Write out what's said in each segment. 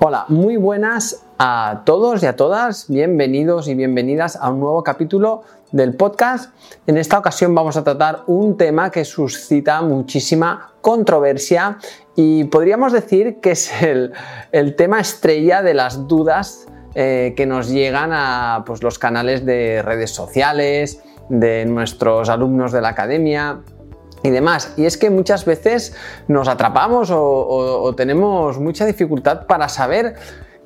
Hola, muy buenas a todos y a todas, bienvenidos y bienvenidas a un nuevo capítulo del podcast. En esta ocasión vamos a tratar un tema que suscita muchísima controversia y podríamos decir que es el, tema estrella de las dudas eh, que nos llegan a pues, los canales de redes sociales, de nuestros alumnos de la academia, y demás. Y es que muchas veces nos atrapamos o, tenemos mucha dificultad para saber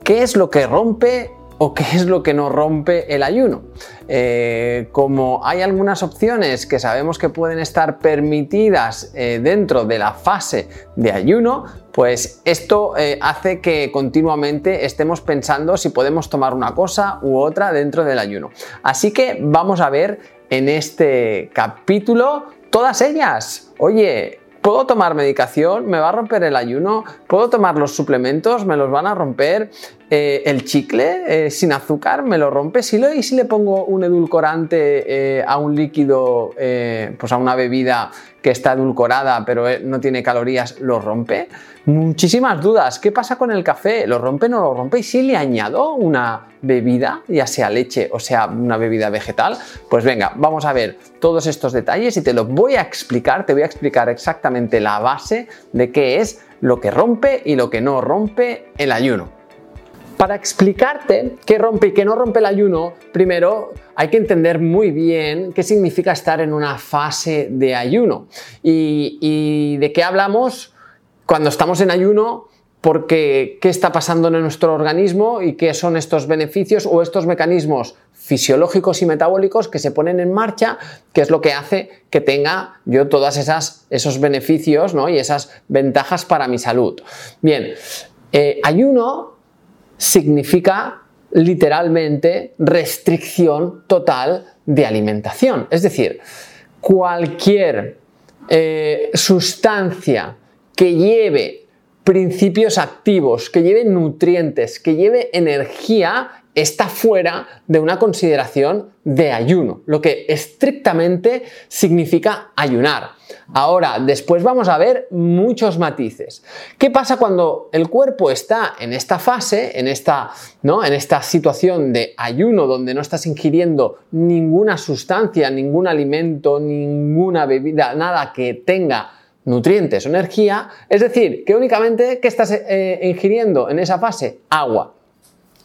qué es lo que rompe o qué es lo que no rompe el ayuno. Eh, como hay algunas opciones que sabemos que pueden estar permitidas eh, dentro de la fase de ayuno, pues esto eh, hace que continuamente estemos pensando si podemos tomar una cosa u otra dentro del ayuno. Así que vamos a ver en este capítulo Todas ellas. Oye, ¿Puedo tomar medicación? ¿Me va a romper el ayuno? ¿Puedo tomar los suplementos? ¿Me los van a romper? Eh, ¿El chicle eh, sin azúcar me lo rompe? ¿Si lo, ¿Y si le pongo un edulcorante eh, a un líquido, pues a una bebida que está edulcorada pero no tiene calorías, lo rompe? Muchísimas dudas. ¿Qué pasa con el café? ¿Lo rompe o no lo rompe? ¿Y si le añado una bebida, ya sea leche o sea una bebida vegetal? Pues venga, vamos a ver todos estos detalles y te lo voy a explicar, te voy a explicar exactamente la base de qué es lo que rompe y lo que no rompe el ayuno. Para explicarte qué rompe y qué no rompe el ayuno, primero hay que entender muy bien qué significa estar en una fase de ayuno y, de qué hablamos cuando estamos en ayuno, porque qué está pasando en nuestro organismo y qué son estos beneficios o estos mecanismos fisiológicos y metabólicos que se ponen en marcha, que es lo que hace que tenga yo todas esas esos beneficios ¿no? y esas ventajas para mi salud. Bien, eh, ayuno significa literalmente restricción total de alimentación, es decir, cualquier eh, sustancia que lleve principios activos, que lleve nutrientes, que lleve energía, está fuera de una consideración de ayuno, lo que estrictamente significa ayunar. Ahora, después vamos a ver muchos matices. ¿Qué pasa cuando el cuerpo está en esta fase, en esta, ¿no? en esta situación de ayuno donde no estás ingiriendo ninguna sustancia, ningún alimento, ninguna bebida, nada que tenga nutrientes o energía, es decir, que únicamente ¿qué estás eh, ingiriendo en esa fase? Agua.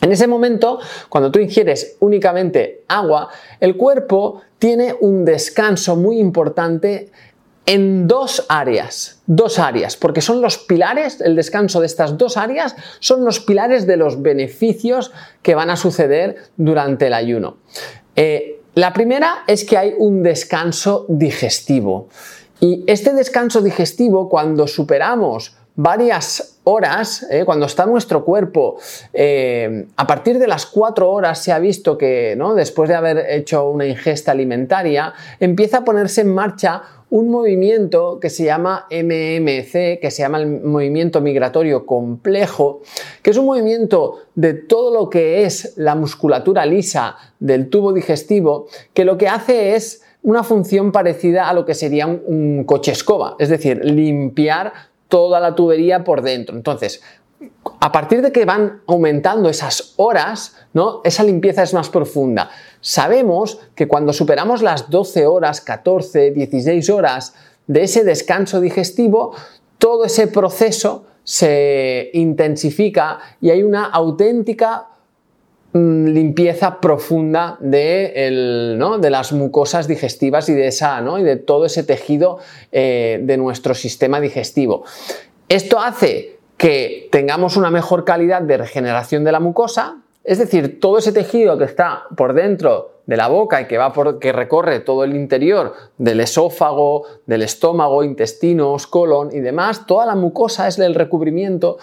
En ese momento, cuando tú ingieres únicamente agua, el cuerpo tiene un descanso muy importante en dos áreas, dos áreas, porque son los pilares, el descanso de estas dos áreas son los pilares de los beneficios que van a suceder durante el ayuno. Eh, la primera es que hay un descanso digestivo. Y este descanso digestivo, cuando superamos varias horas, eh, cuando está nuestro cuerpo, eh, a partir de las cuatro horas se ha visto que ¿no? después de haber hecho una ingesta alimentaria, empieza a ponerse en marcha un movimiento que se llama MMC, que se llama el movimiento migratorio complejo, que es un movimiento de todo lo que es la musculatura lisa del tubo digestivo, que lo que hace es una función parecida a lo que sería un, coche escoba, es decir, limpiar toda la tubería por dentro. Entonces, a partir de que van aumentando esas horas, ¿no? esa limpieza es más profunda. Sabemos que cuando superamos las 12 horas, 14, 16 horas de ese descanso digestivo, todo ese proceso se intensifica y hay una auténtica limpieza profunda de, de, las mucosas digestivas y de, esa, y de todo ese tejido eh, de nuestro sistema digestivo. Esto hace que tengamos una mejor calidad de regeneración de la mucosa, es decir, todo ese tejido que está por dentro de la boca y que, va por, que recorre todo el interior del esófago, del estómago, intestinos, colon y demás, toda la mucosa es el recubrimiento.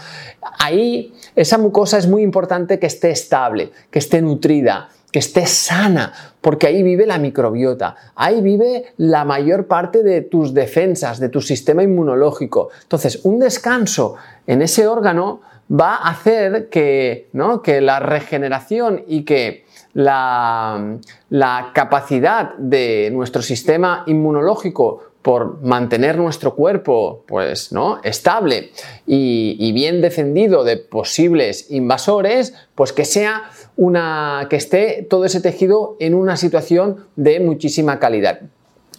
Ahí esa mucosa es muy importante que esté estable, que esté nutrida, que esté sana, porque ahí vive la microbiota, ahí vive la mayor parte de tus defensas, de tu sistema inmunológico. Entonces, un descanso en ese órgano va a hacer que, ¿no? que la regeneración y que la, capacidad de nuestro sistema inmunológico por mantener nuestro cuerpo pues, ¿no? estable y, y, bien defendido de posibles invasores, pues que sea una que esté todo ese tejido en una situación de muchísima calidad.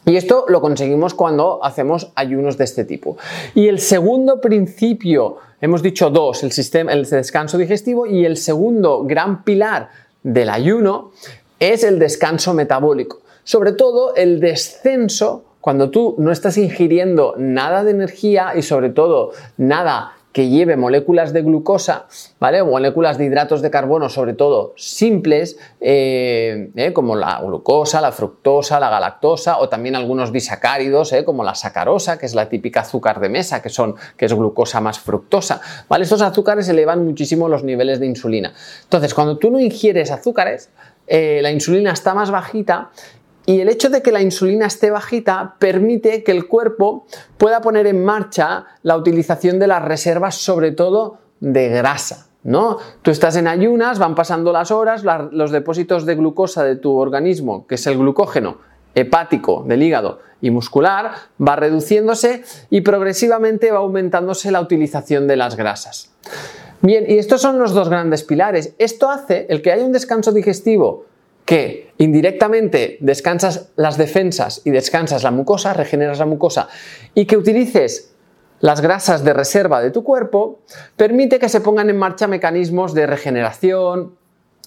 Y esto lo conseguimos cuando hacemos ayunos de este tipo. Y el segundo principio, hemos dicho dos, el, sistema, el descanso digestivo y el segundo gran pilar del ayuno es el descanso metabólico. Sobre todo el descenso cuando tú no estás ingiriendo nada de energía y sobre todo nada que lleve moléculas de glucosa, ¿vale? O moléculas de hidratos de carbono, sobre todo simples, eh, eh, como la glucosa, la fructosa, la galactosa, o también algunos disacáridos, eh, como la sacarosa, que es la típica azúcar de mesa, que, son, que es glucosa más fructosa, ¿vale? Estos azúcares elevan muchísimo los niveles de insulina. Entonces, cuando tú no ingieres azúcares, la insulina está más bajita y el hecho de que la insulina esté bajita permite que el cuerpo pueda poner en marcha la utilización de las reservas, sobre todo de grasa. ¿No? Tú estás en ayunas, van pasando las horas, los depósitos de glucosa de tu organismo, que es el glucógeno hepático del hígado y muscular, va reduciéndose y progresivamente va aumentándose la utilización de las grasas. Bien, y estos son los dos grandes pilares. Esto hace el que haya un descanso digestivo que indirectamente descansas las defensas y descansas la mucosa, regeneras la mucosa, y que utilices las grasas de reserva de tu cuerpo, permite que se pongan en marcha mecanismos de regeneración,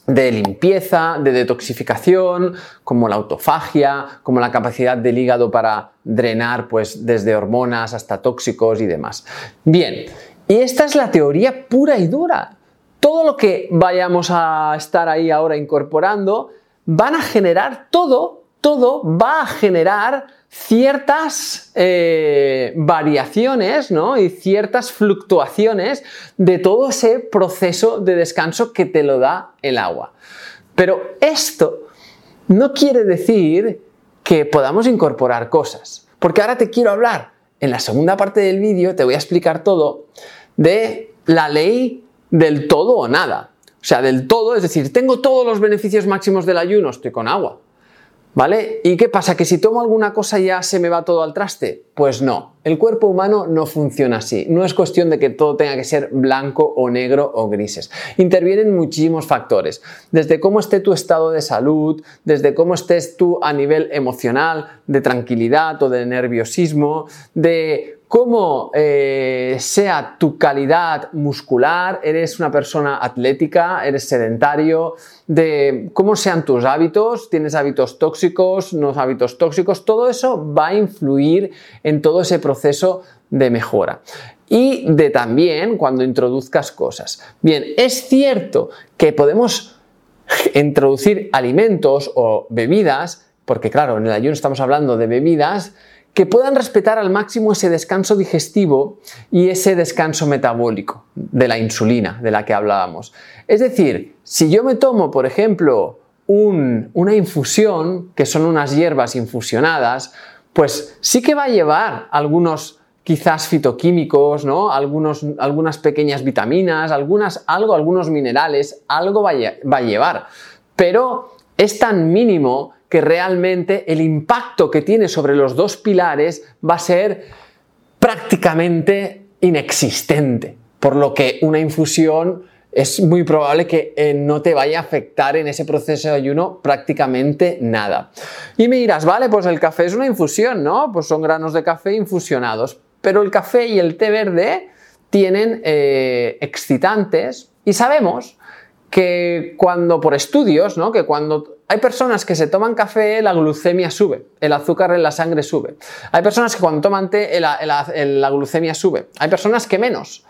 de limpieza, de detoxificación, como la autofagia, como la capacidad del hígado para drenar pues desde hormonas hasta tóxicos y demás. Bien, y esta es la teoría pura y dura. Todo lo que vayamos a estar ahí ahora incorporando van a generar todo, todo va a generar ciertas eh, variaciones ¿no? y ciertas fluctuaciones de todo ese proceso de descanso que te lo da el agua. Pero esto no quiere decir que podamos incorporar cosas, porque ahora te quiero hablar, en la segunda parte del vídeo te voy a explicar todo de la ley del todo o nada. O sea, del todo, es decir, tengo todos los beneficios máximos del ayuno, estoy con agua. ¿Vale? ¿Y qué pasa? ¿Que si tomo alguna cosa ya se me va todo al traste? Pues no, el cuerpo humano no funciona así. No es cuestión de que todo tenga que ser blanco o negro o grises. Intervienen muchísimos factores, desde cómo esté tu estado de salud, desde cómo estés tú a nivel emocional, de tranquilidad o de nerviosismo, de cómo eh, sea tu calidad muscular, eres una persona atlética, eres sedentario, de cómo sean tus hábitos, tienes hábitos tóxicos, no hábitos tóxicos, todo eso va a influir todo ese proceso de mejora. Y de también cuando introduzcas cosas. Bien, es cierto que podemos introducir alimentos o bebidas, porque claro, en el ayuno estamos hablando de bebidas, que puedan respetar al máximo ese descanso digestivo y ese descanso metabólico de la insulina de la que hablábamos. Es decir, si yo me tomo, por ejemplo, una infusión, que son unas hierbas infusionadas, pues sí que va a llevar algunos quizás fitoquímicos, ¿no? Algunos, algunas pequeñas vitaminas, algunas, algo, algunos minerales, algo va a llevar. Pero es tan mínimo que realmente el impacto que tiene sobre los dos pilares va a ser prácticamente inexistente, por lo que una infusión es muy probable que eh, no te vaya a afectar en ese proceso de ayuno prácticamente nada. Y me dirás, vale, pues el café es una infusión, ¿no? Pues son granos de café infusionados, pero el café y el té verde tienen eh, excitantes y sabemos que cuando por estudios, ¿no? Que cuando hay personas que se toman café, la glucemia sube, el azúcar en la sangre sube. Hay personas que cuando toman té, la, glucemia sube. Hay personas que menos.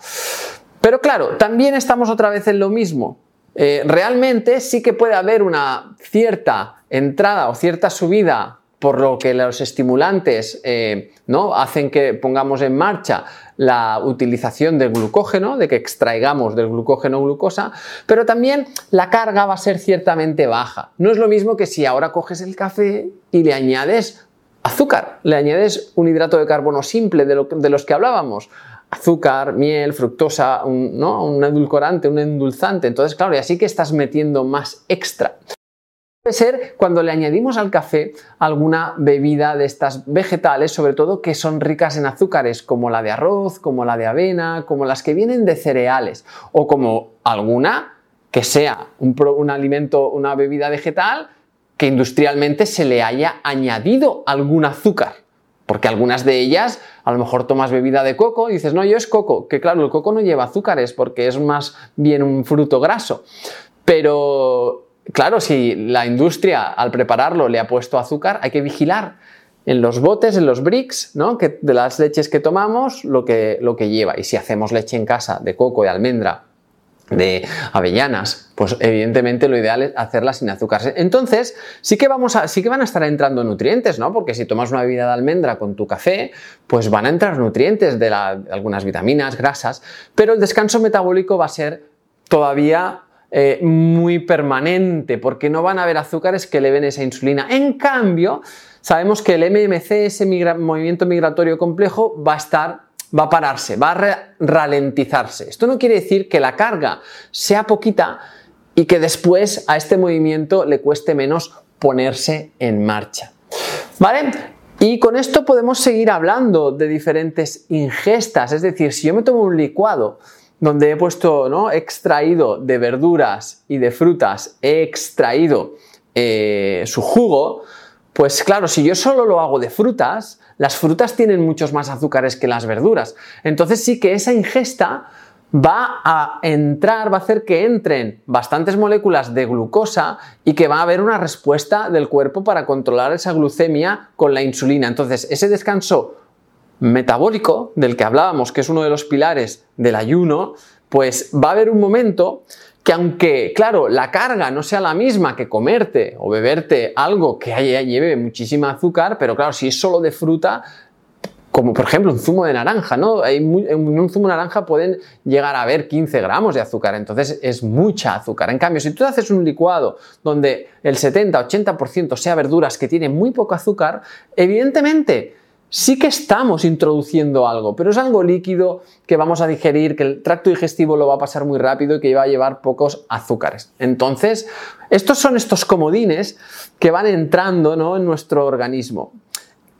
Pero claro, también estamos otra vez en lo mismo. Eh, realmente sí que puede haber una cierta entrada o cierta subida por lo que los estimulantes eh, ¿no? hacen que pongamos en marcha la utilización del glucógeno, de que extraigamos del glucógeno glucosa, pero también la carga va a ser ciertamente baja. No es lo mismo que si ahora coges el café y le añades azúcar, le añades un hidrato de carbono simple de, de los que hablábamos, azúcar, miel, fructosa, un, ¿no? un edulcorante, un endulzante. Entonces, claro, y así que estás metiendo más extra. Puede ser cuando le añadimos al café alguna bebida de estas vegetales, sobre todo que son ricas en azúcares, como la de arroz, como la de avena, como las que vienen de cereales, o como alguna que sea un alimento, una bebida vegetal que industrialmente se le haya añadido algún azúcar. Porque algunas de ellas, a lo mejor tomas bebida de coco y dices, no, yo es coco, que claro, el coco no lleva azúcares porque es más bien un fruto graso. Pero claro, si la industria al prepararlo le ha puesto azúcar, hay que vigilar en los botes, en los bricks, ¿no? que, de las leches que tomamos, lo que, lo que lleva. Y si hacemos leche en casa de coco, de almendra de avellanas, pues evidentemente lo ideal es hacerla sin azúcar. Entonces, sí que, vamos sí que van a estar entrando nutrientes, ¿no? Porque si tomas una bebida de almendra con tu café, pues van a entrar nutrientes de, algunas vitaminas, grasas, pero el descanso metabólico va a ser todavía eh, muy permanente, porque no van a haber azúcares que eleven esa insulina. En cambio, sabemos que el MMC, ese movimiento migratorio complejo, va a estar va a pararse, va a ralentizarse. Esto no quiere decir que la carga sea poquita y que después a este movimiento le cueste menos ponerse en marcha. ¿Vale? Y con esto podemos seguir hablando de diferentes ingestas, es decir, si yo me tomo un licuado donde he puesto, ¿no? extraído de verduras y de frutas, he extraído eh, su jugo, pues claro, si yo solo lo hago de frutas, las frutas tienen muchos más azúcares que las verduras. Entonces sí que esa ingesta va a entrar, va a hacer que entren bastantes moléculas de glucosa y que va a haber una respuesta del cuerpo para controlar esa glucemia con la insulina. Entonces, ese descanso metabólico del que hablábamos, que es uno de los pilares del ayuno, pues va a haber un momento que aunque, claro, la carga no sea la misma que comerte o beberte algo que lleve muchísima azúcar, pero claro, si es solo de fruta, como por ejemplo un zumo de naranja, ¿no? en un zumo de naranja pueden llegar a haber 15 gramos de azúcar, entonces es mucha azúcar. En cambio, si tú haces un licuado donde el 70-80% sea verduras que tienen muy poco azúcar, evidentemente sí que estamos introduciendo algo, pero es algo líquido que vamos a digerir, que el tracto digestivo lo va a pasar muy rápido y que va a llevar pocos azúcares. Entonces, estos son estos comodines que van entrando en nuestro organismo.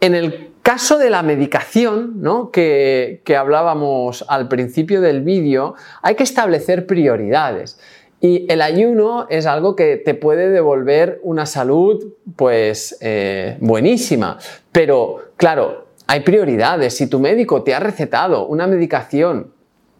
En el caso de la medicación, que, que hablábamos al principio del vídeo, hay que establecer prioridades. Y el ayuno es algo que te puede devolver una salud pues eh, buenísima. Pero claro, hay prioridades. Si tu médico te ha recetado una medicación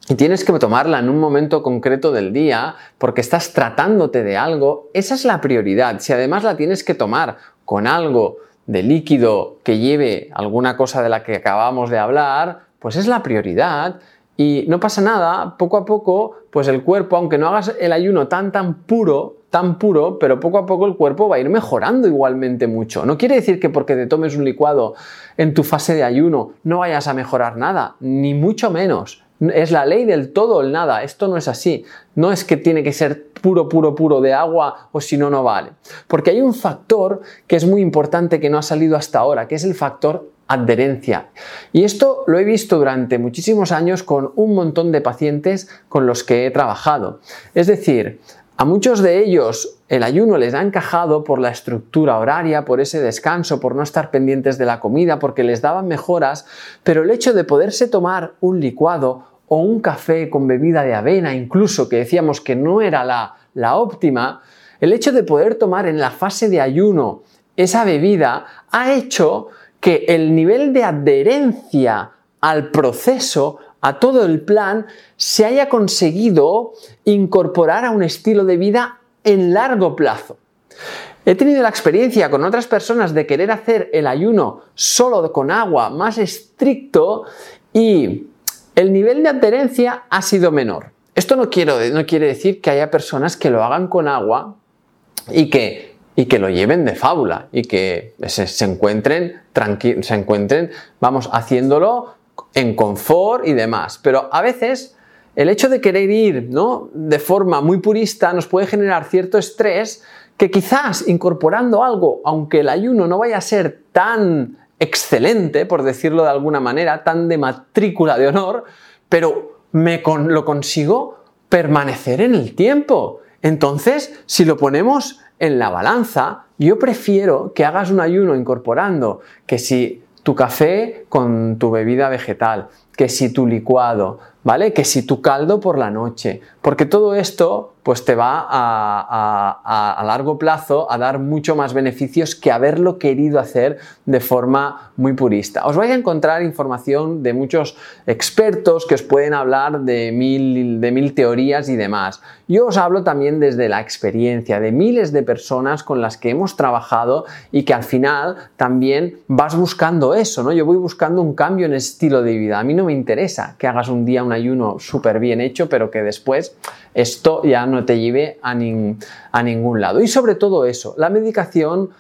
y tienes que tomarla en un momento concreto del día porque estás tratándote de algo, esa es la prioridad. Si además la tienes que tomar con algo de líquido que lleve alguna cosa de la que acabamos de hablar, pues es la prioridad y no pasa nada, poco a poco, pues el cuerpo, aunque no hagas el ayuno tan tan puro, tan puro, pero poco a poco el cuerpo va a ir mejorando igualmente mucho. No quiere decir que porque te tomes un licuado en tu fase de ayuno no vayas a mejorar nada, ni mucho menos. Es la ley del todo o el nada. Esto no es así. No es que tiene que ser puro, puro, puro de agua o si no, no vale. Porque hay un factor que es muy importante que no ha salido hasta ahora, que es el factor adherencia. Y esto lo he visto durante muchísimos años con un montón de pacientes con los que he trabajado. Es decir, a muchos de ellos el ayuno les ha encajado por la estructura horaria, por ese descanso, por no estar pendientes de la comida, porque les daban mejoras, pero el hecho de poderse tomar un licuado o un café con bebida de avena, incluso que decíamos que no era la, la óptima, el hecho de poder tomar en la fase de ayuno esa bebida ha hecho que el nivel de adherencia al proceso, a todo el plan, se haya conseguido incorporar a un estilo de vida en largo plazo. He tenido la experiencia con otras personas de querer hacer el ayuno solo con agua más estricto y el nivel de adherencia ha sido menor. Esto no, quiere decir que haya personas que lo hagan con agua y que lo lleven de fábula y que se, encuentren tranquilos, se encuentren, vamos, haciéndolo en confort y demás. Pero a veces el hecho de querer ir ¿no? de forma muy purista nos puede generar cierto estrés que quizás incorporando algo, aunque el ayuno no vaya a ser tan excelente, por decirlo de alguna manera, tan de matrícula de honor, pero me lo consigo permanecer en el tiempo Entonces, si lo ponemos en la balanza, yo prefiero que hagas un ayuno incorporando que si tu café con tu bebida vegetal, que si tu licuado, ¿vale? Que si tu caldo por la noche, porque todo esto pues te va a, largo plazo a dar mucho más beneficios que haberlo querido hacer de forma muy purista. Os vais a encontrar información de muchos expertos que os pueden hablar de mil, de mil teorías y demás. Yo os hablo también desde la experiencia de miles de personas con las que hemos trabajado y que al final también vas buscando eso, ¿no? Yo voy buscando un cambio en el estilo de vida. A mí no me interesa que hagas un día un ayuno súper bien hecho, pero que después esto ya no te lleve a, a ningún lado. Y sobre todo eso, la medicación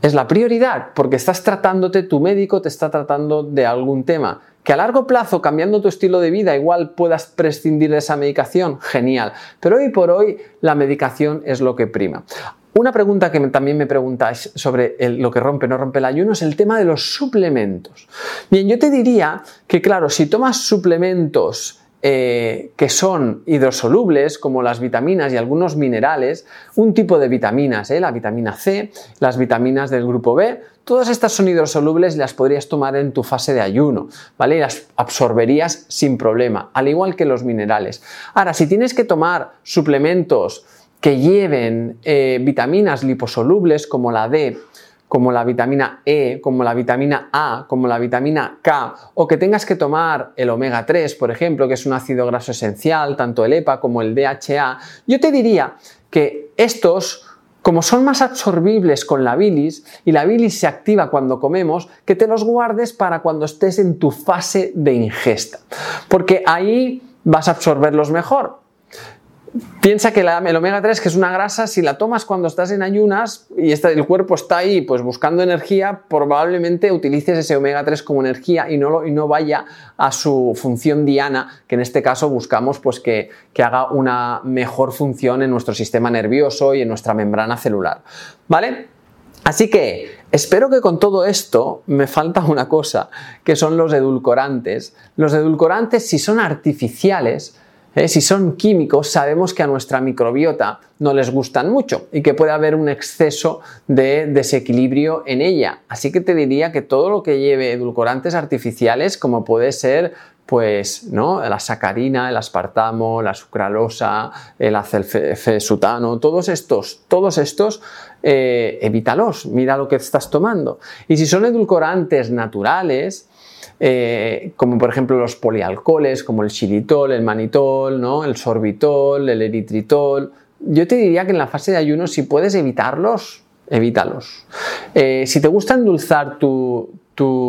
es la prioridad porque estás tratándote, tu médico te está tratando de algún tema. Que a largo plazo, cambiando tu estilo de vida, igual puedas prescindir de esa medicación, genial. Pero hoy por hoy la medicación es lo que prima. Una pregunta que también me preguntáis sobre lo que rompe o no rompe el ayuno es el tema de los suplementos. Bien, yo te diría que claro, si tomas suplementos eh, que son hidrosolubles, como las vitaminas y algunos minerales, un tipo de vitaminas, eh, la vitamina C, las vitaminas del grupo B, todas estas son hidrosolubles y las podrías tomar en tu fase de ayuno, ¿vale? Y las absorberías sin problema, al igual que los minerales. Ahora, si tienes que tomar suplementos que lleven eh, vitaminas liposolubles como la D, como la vitamina E, como la vitamina A, como la vitamina K, o que tengas que tomar el omega 3, por ejemplo, que es un ácido graso esencial, tanto el EPA como el DHA, yo te diría que estos como son más absorbibles con la bilis y la bilis se activa cuando comemos, que te los guardes para cuando estés en tu fase de ingesta, porque ahí vas a absorberlos mejor. Piensa que el omega 3, que es una grasa, si la tomas cuando estás en ayunas y el cuerpo está ahí pues buscando energía, probablemente utilices ese omega 3 como energía y no, y no vaya a su función diana, que en este caso buscamos pues que, que haga una mejor función en nuestro sistema nervioso y en nuestra membrana celular. ¿Vale? Así que espero que con todo esto me falta una cosa, que son los edulcorantes. Los edulcorantes, si son artificiales, ¿eh? Si son químicos, sabemos que a nuestra microbiota no les gustan mucho y que puede haber un exceso de desequilibrio en ella. Así que te diría que todo lo que lleve edulcorantes artificiales, como puede ser pues, ¿no? La sacarina, el aspartamo, la sucralosa, el acelfesutano, todos estos, todos estos, eh, evítalos, mira lo que estás tomando. Y si son edulcorantes naturales, eh, como por ejemplo los polialcoholes, como el xilitol, el manitol, ¿no? el sorbitol, el eritritol. Yo te diría que en la fase de ayuno, si puedes evitarlos, evítalos. Eh, si te gusta endulzar tu,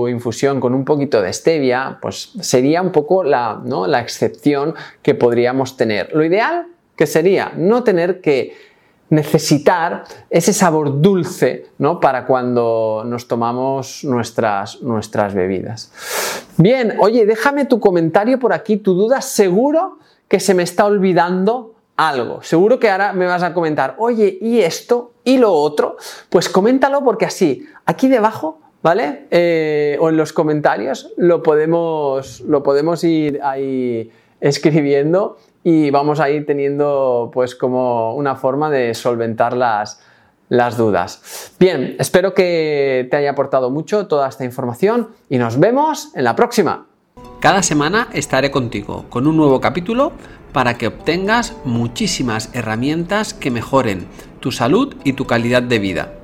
infusión con un poquito de stevia, pues sería un poco la, ¿no? la excepción que podríamos tener. Lo ideal que sería no tener que necesitar ese sabor dulce ¿no? para cuando nos tomamos nuestras, nuestras bebidas. Bien, oye, déjame tu comentario por aquí, tu duda, seguro que se me está olvidando algo. Seguro que ahora me vas a comentar, oye, ¿y esto? ¿Y lo otro? Pues coméntalo porque así, aquí debajo, ¿vale? Eh, o en los comentarios lo podemos, lo podemos ir ahí escribiendo y vamos a ir teniendo pues como una forma de solventar las, las dudas. Bien, espero que te haya aportado mucho toda esta información y nos vemos en la próxima. Cada semana estaré contigo con un nuevo capítulo para que obtengas muchísimas herramientas que mejoren tu salud y tu calidad de vida.